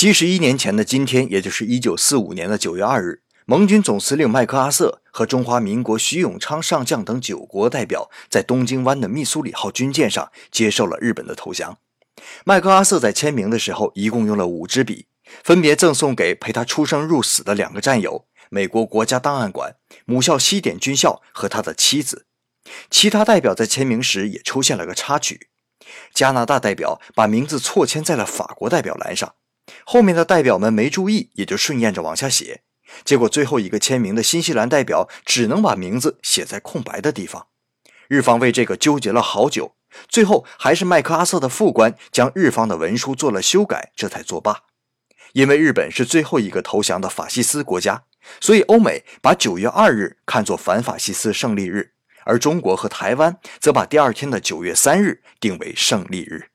七十一年前的今天，也就是一九四五年的九月二日，盟军总司令麦克阿瑟和中华民国徐永昌上将等九国代表在东京湾的密苏里号军舰上接受了日本的投降。麦克阿瑟在签名的时候，一共用了五支笔，分别赠送给陪他出生入死的两个战友——美国国家档案馆、母校西点军校和他的妻子。其他代表在签名时也出现了个插曲：加拿大代表把名字错签在了法国代表栏上。后面的代表们没注意，也就顺沿着往下写，结果最后一个签名的新西兰代表只能把名字写在空白的地方。日方为这个纠结了好久，最后还是麦克阿瑟的副官将日方的文书做了修改，这才作罢。因为日本是最后一个投降的法西斯国家，所以欧美把九月二日看作反法西斯胜利日，而中国和台湾则把第二天的九月三日定为胜利日。